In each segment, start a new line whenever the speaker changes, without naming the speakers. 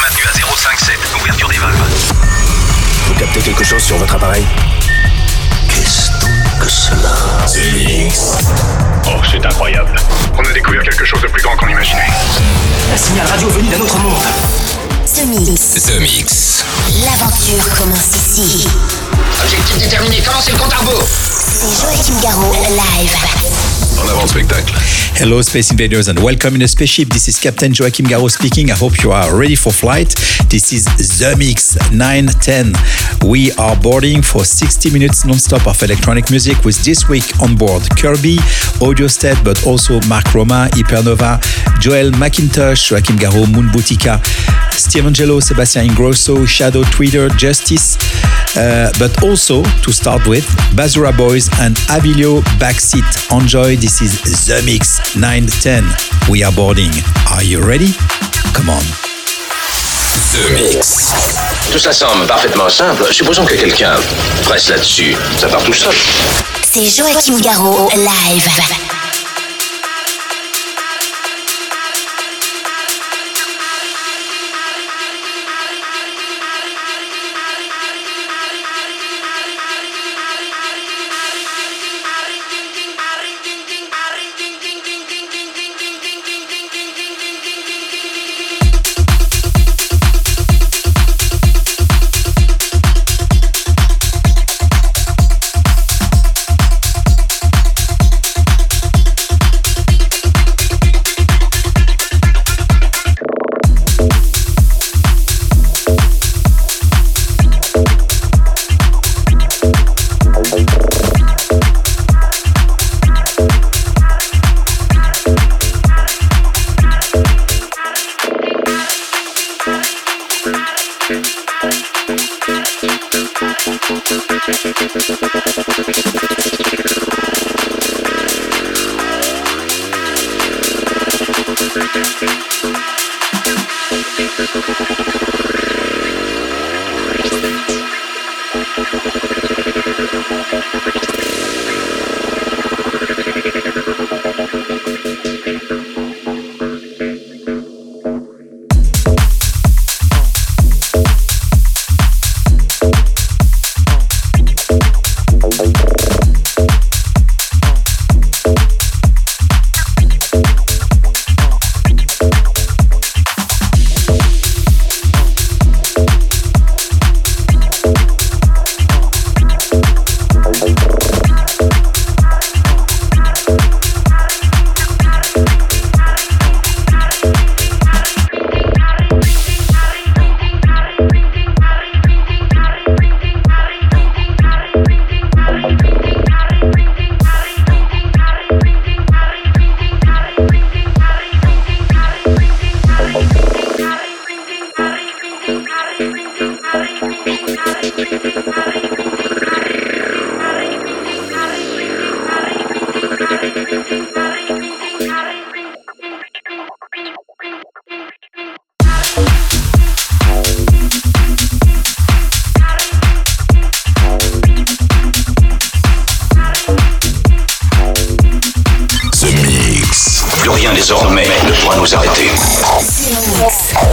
maintenu à 057. Ouverture des valves.
Vous captez quelque chose sur votre appareil?
Qu'est-ce donc que cela?
Oh, c'est incroyable. On a découvert quelque chose de plus grand qu'on imaginait.
Un signal radio venu d'un autre monde.
The Mix.
The Mix.
L'aventure commence ici.
Objectif déterminé, commencez le compte à rebours.
C'est Joachim Garraud, live.
En avant spectacle.
Hello, Space Invaders, and welcome in a spaceship. This is Captain Joachim Garraud speaking. I hope you are ready for flight. This is The Mix 910. We are boarding for 60 minutes non-stop of electronic music with this week on board Curbi, Audio State, but also Mark Roma, Hypernova, Joel Macintosh, Joachim Garraud, Moonbootica, Steve Angello, Sebastian Ingrosso, Shadw Twister, Justus, uh, but also to start with Bazura Boys and Avilio Backseat. Enjoy. This is The Mix 910. We are boarding. Are you ready? Come on.
The Mix.
Tout ça semble parfaitement simple. Supposons que quelqu'un presse là-dessus. Ça part tout seul.
C'est Joachim Garraud, live. Mix.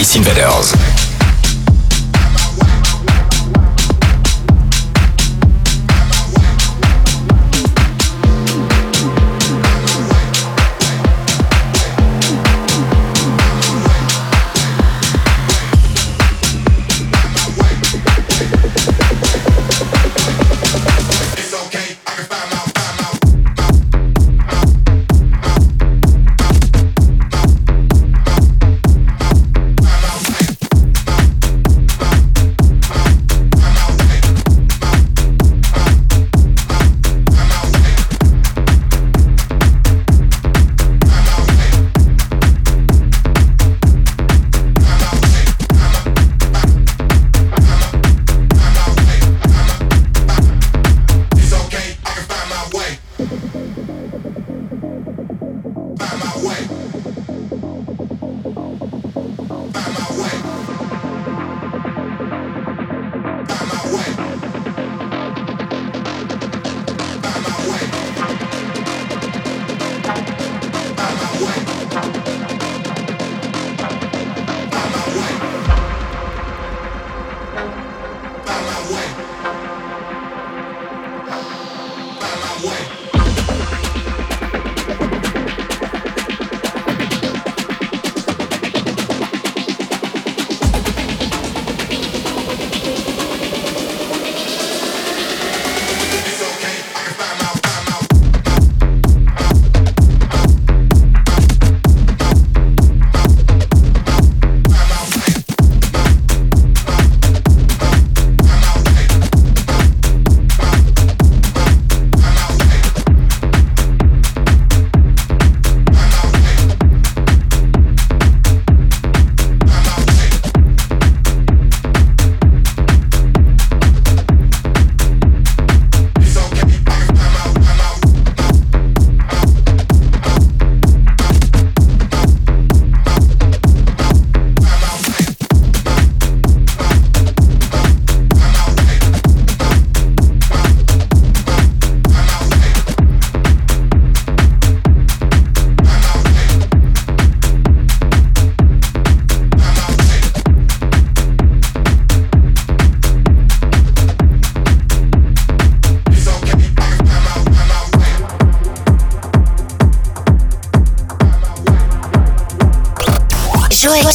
Space Invaders.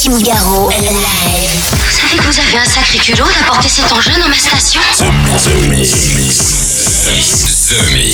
Live.
Vous savez que vous avez un sacré culot d'apporter cet engin dans ma station
The Mix. The Mix.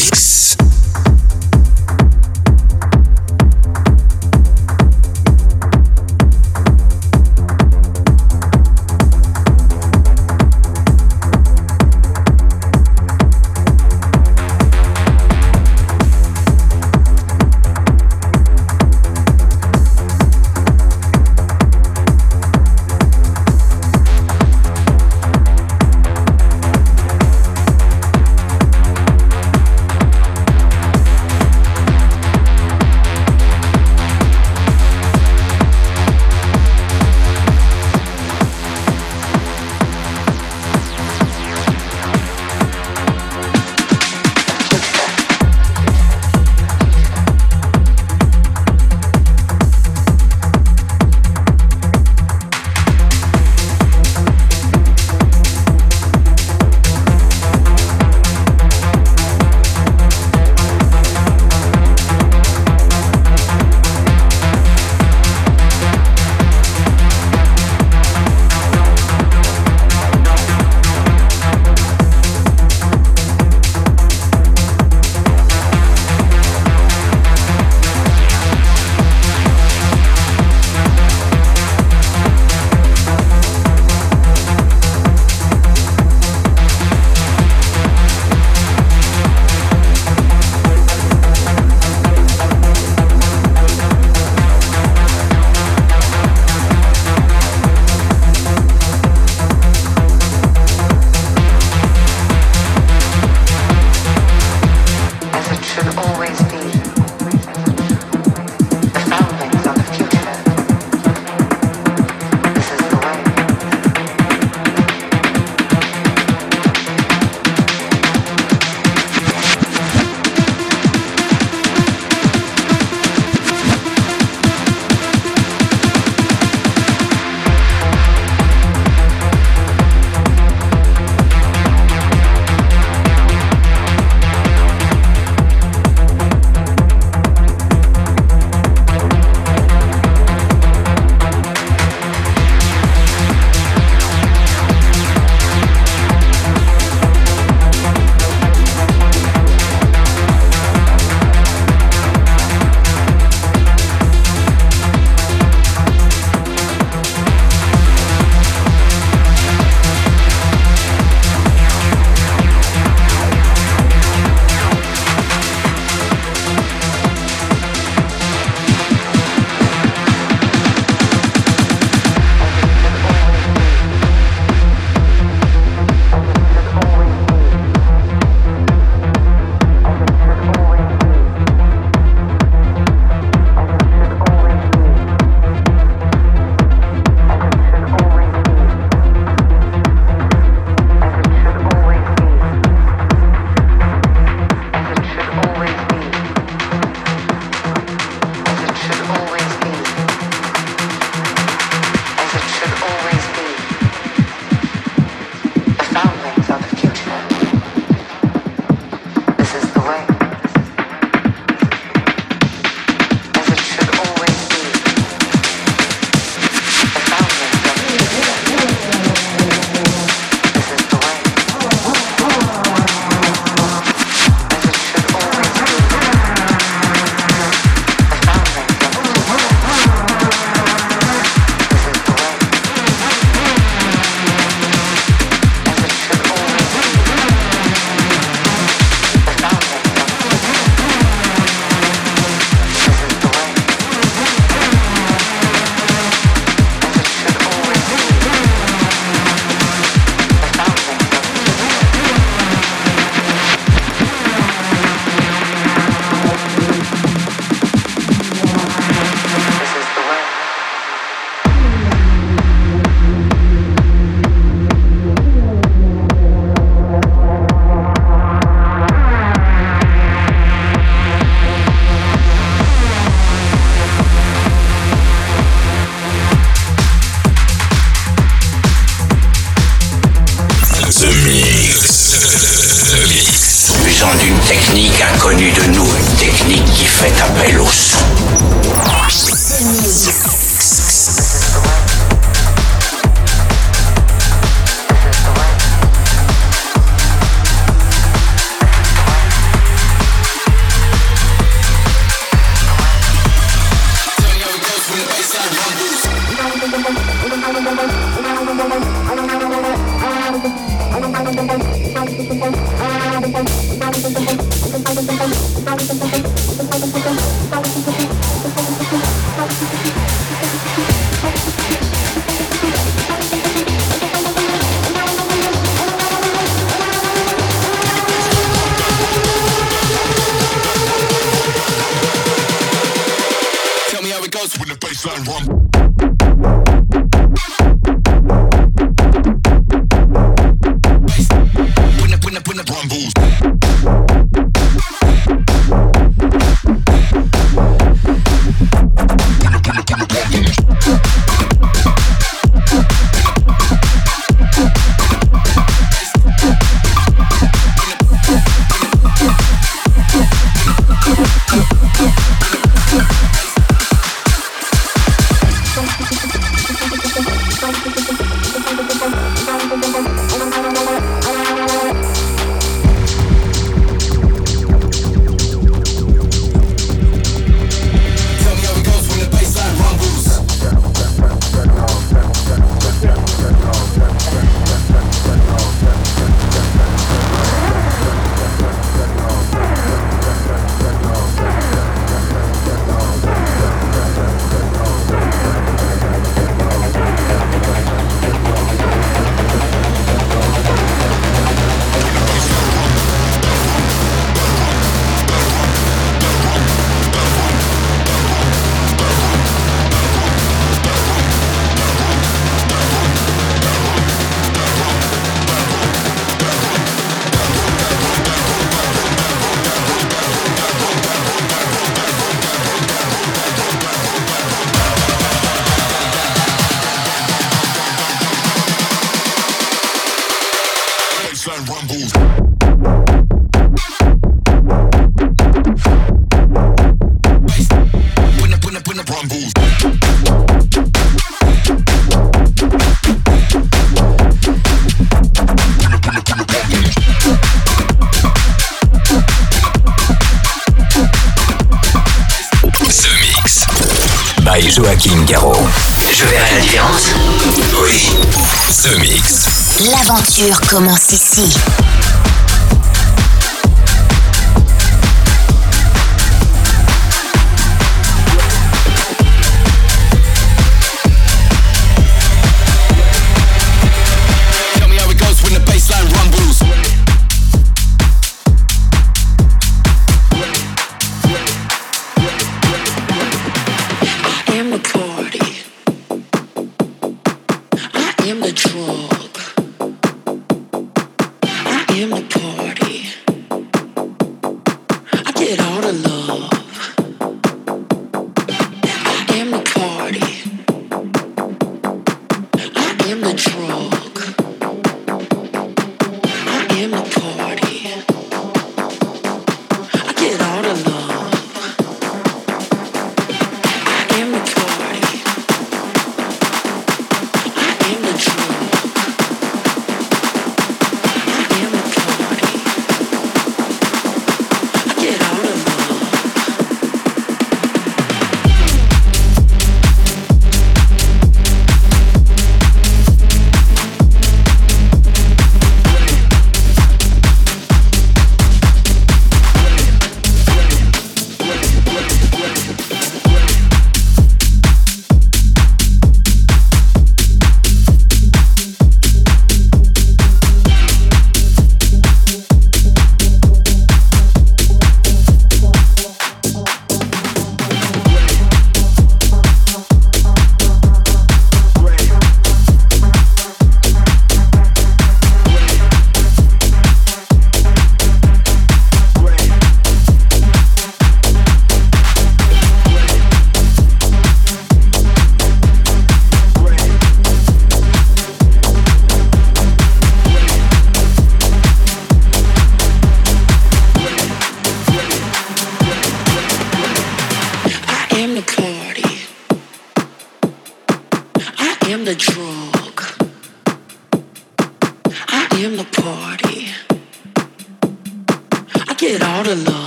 Commence ici.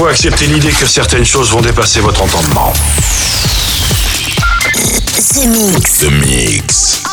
faut accepter l'idée que certaines choses vont dépasser votre entendement.
The Mix.
The Mix.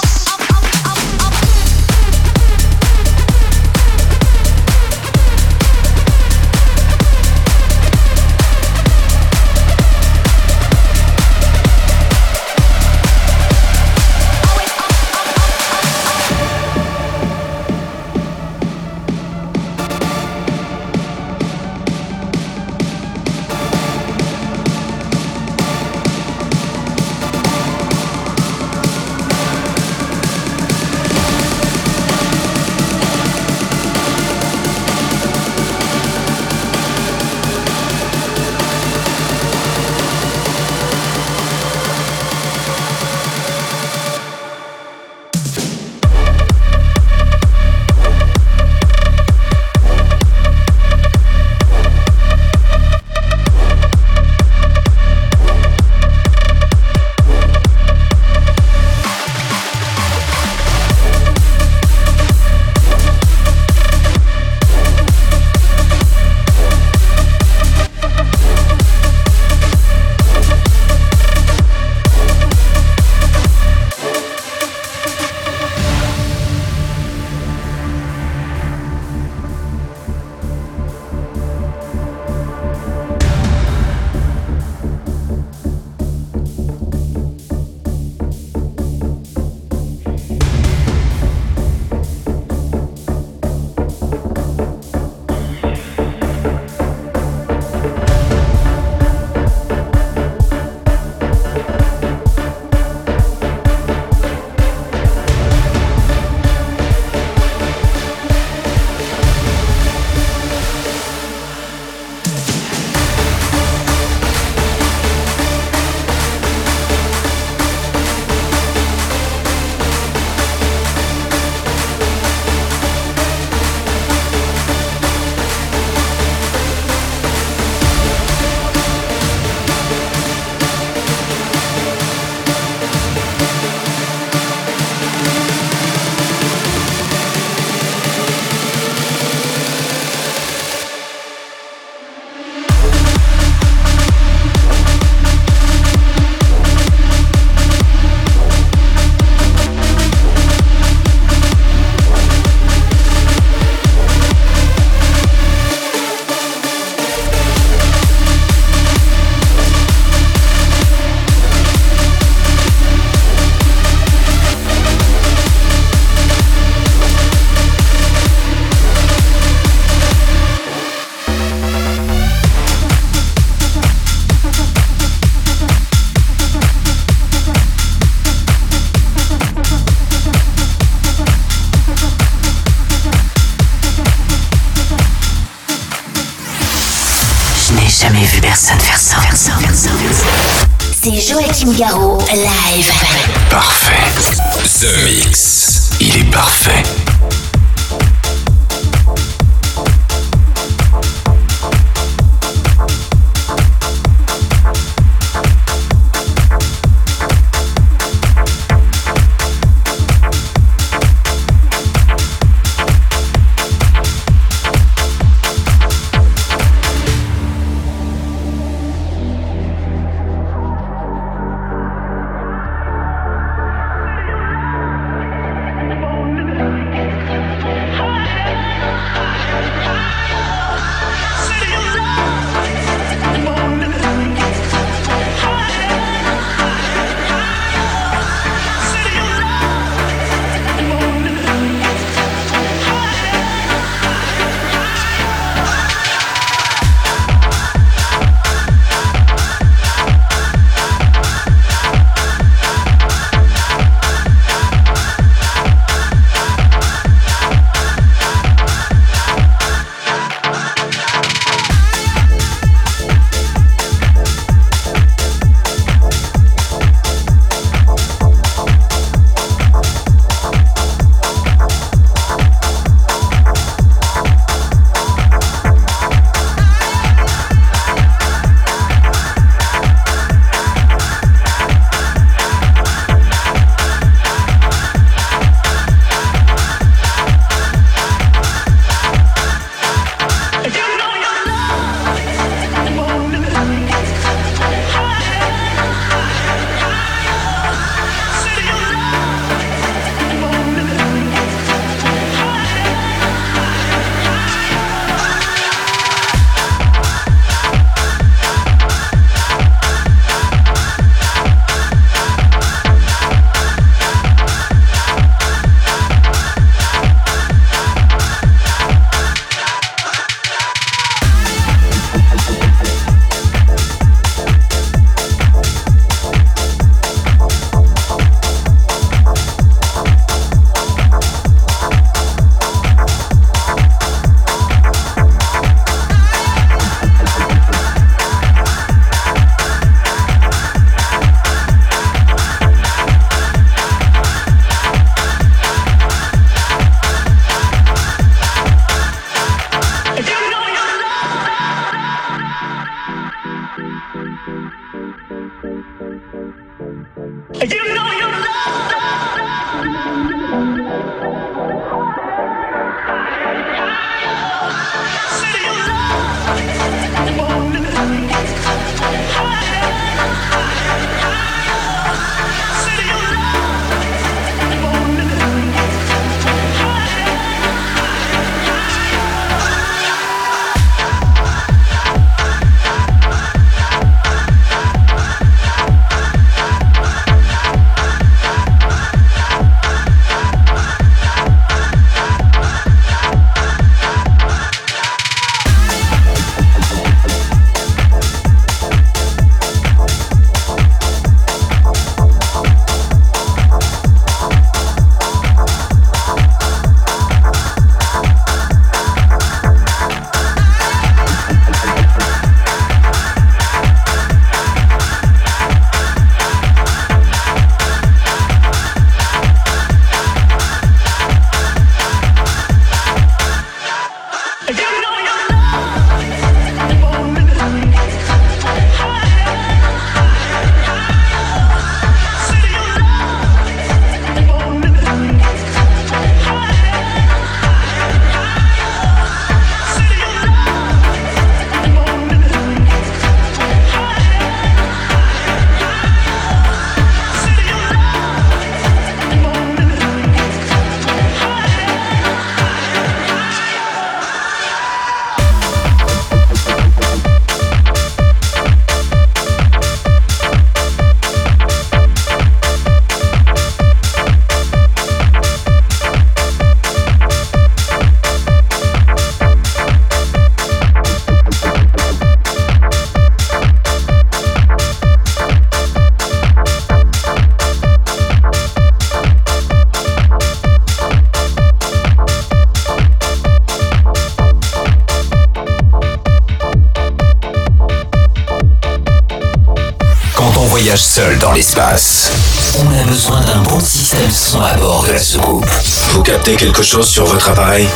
On a besoin d'un bon système son à bord de la soucoupe. Vous captez quelque chose sur votre appareil?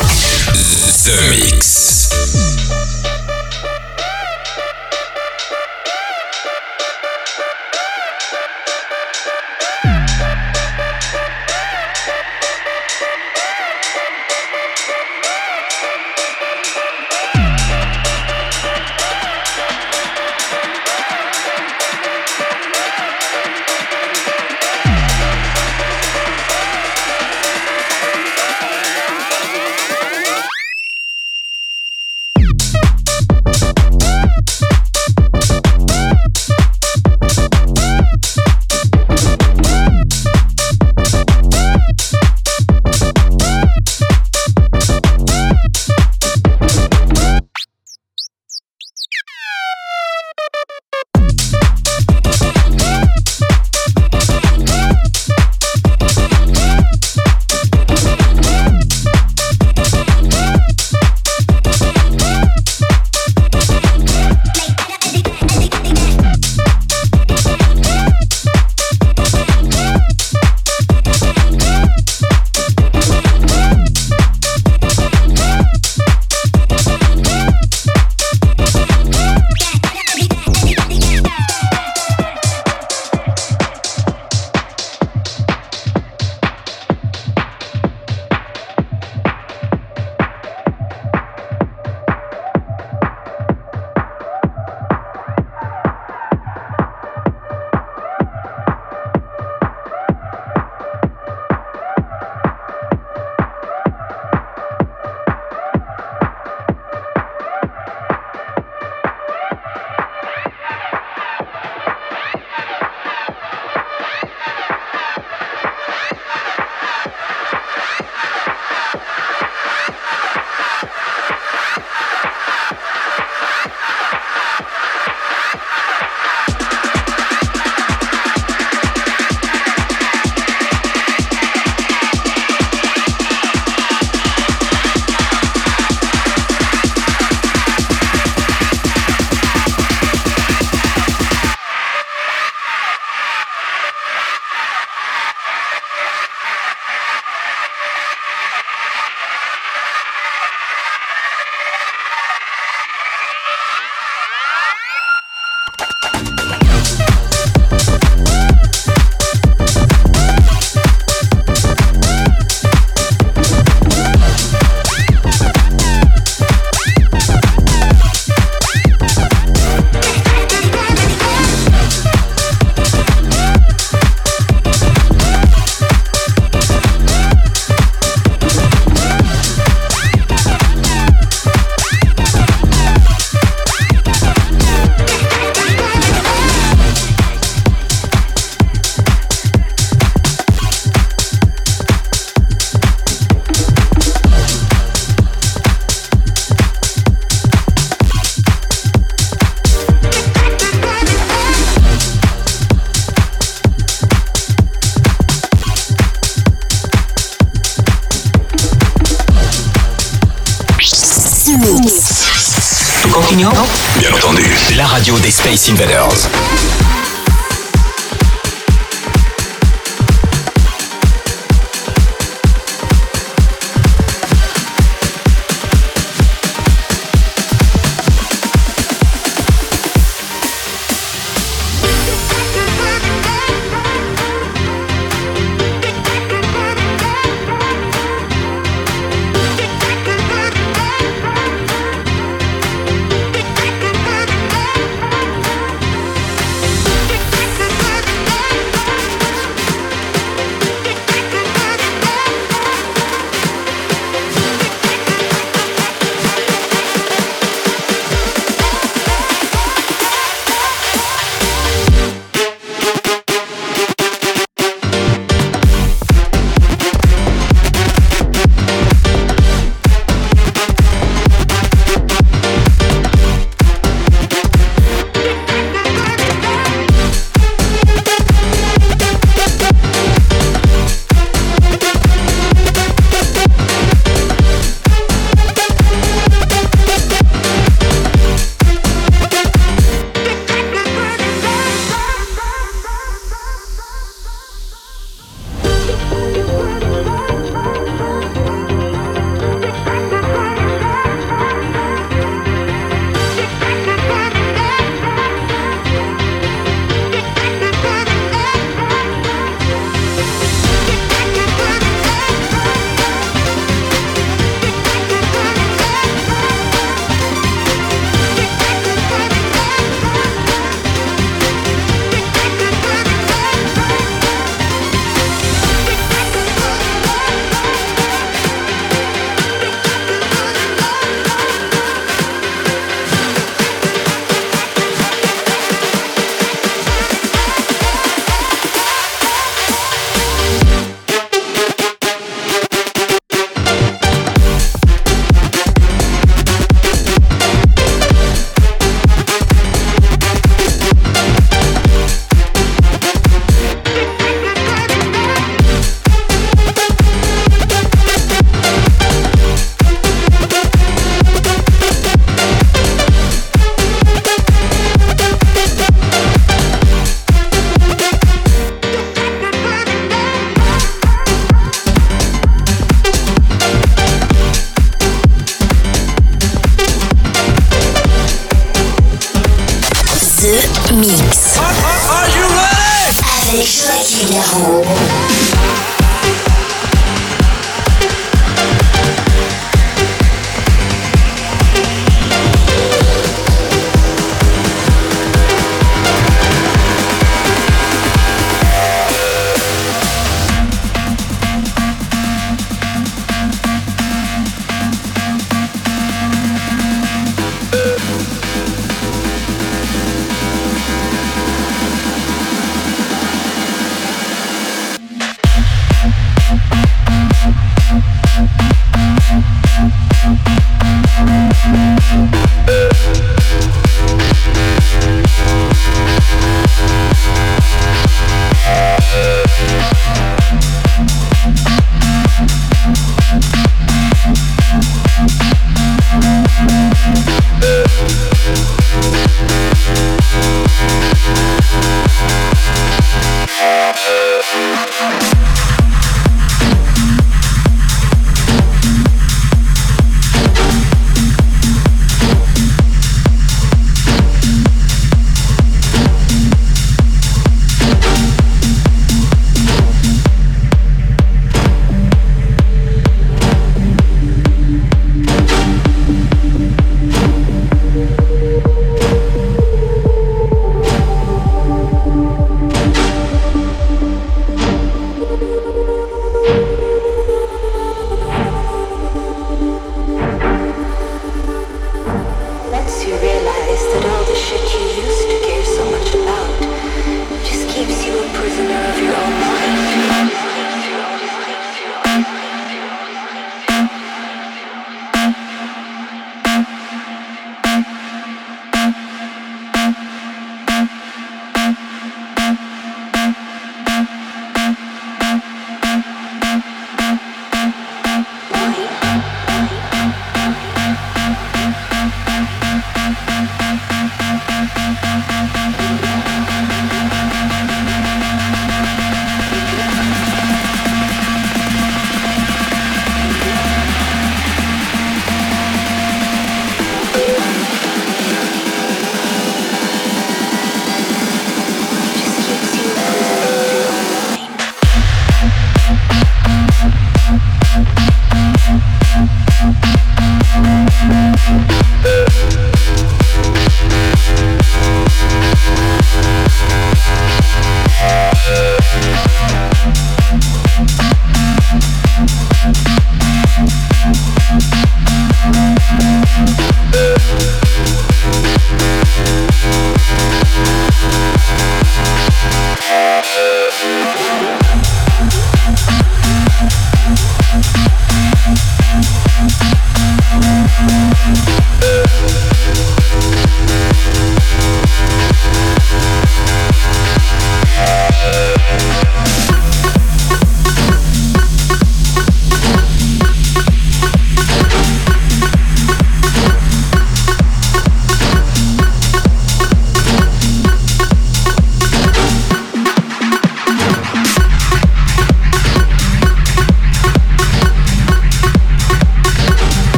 The Mix. Space Invaders.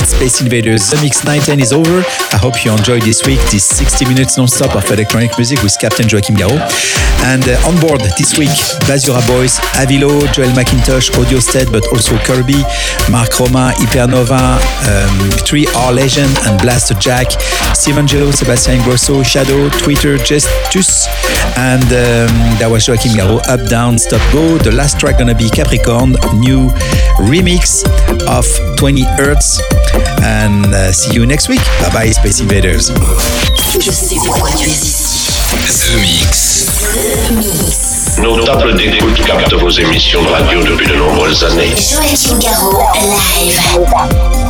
Space Invaders. The Mix 910 is over. I hope you enjoyed this week, this 60 minutes non-stop of electronic music with Captain Joachim Garraud. And uh, on board this week, Basura Boys, Avilo, Joel Macintosh, Audio State, but also Curbi, Mark Roma, Hypernova, um, 3 Are Legend, and Blasterjaxx, Steve Angello, Sebastian Ingrosso, Shadw, Twister, Justus, and um, that was Joachim Garraud, Up, Down, Stop, Go. The last track gonna be Capricorn, new remix of 20 Hertz. And uh, see you next week. Bye bye, Space Invaders.
Je sais pourquoi tu es ici.
The Mix.
The Mix.
Nos tables d'écoute captent vos émissions de radio depuis de nombreuses années.
Joachim Garraud, live.